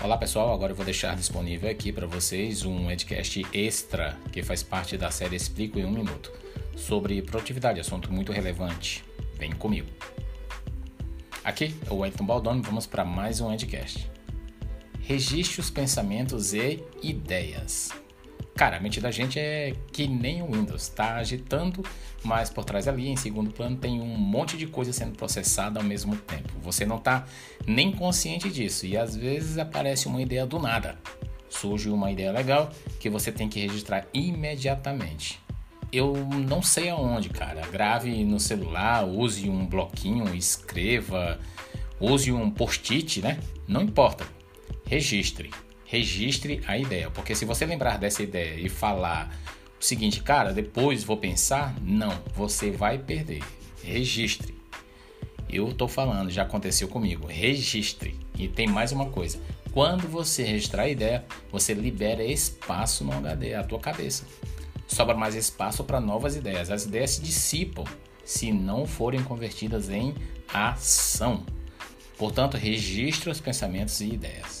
Olá pessoal, agora eu vou deixar disponível aqui para vocês um podcast extra que faz parte da série Explico em um Minuto sobre produtividade, assunto muito relevante. Vem comigo. Aqui é o Wellington Baldoni, vamos para mais um podcast. Registre os pensamentos e ideias. Cara, a mente da gente é que nem o Windows, tá agitando, mas por trás ali, em segundo plano, tem um monte de coisa sendo processada ao mesmo tempo. Você não tá nem consciente disso e às vezes aparece uma ideia do nada. Surge uma ideia legal que você tem que registrar imediatamente. Eu não sei aonde, cara. Grave no celular, use um bloquinho, escreva, use um post-it, né? Não importa. Registre registre a ideia. Porque se você lembrar dessa ideia e falar o seguinte, cara, depois vou pensar, não, você vai perder. Registre. Eu tô falando, já aconteceu comigo. Registre. E tem mais uma coisa. Quando você registrar a ideia, você libera espaço no HD, a tua cabeça. Sobra mais espaço para novas ideias. As ideias se dissipam se não forem convertidas em ação. Portanto, registre os pensamentos e ideias.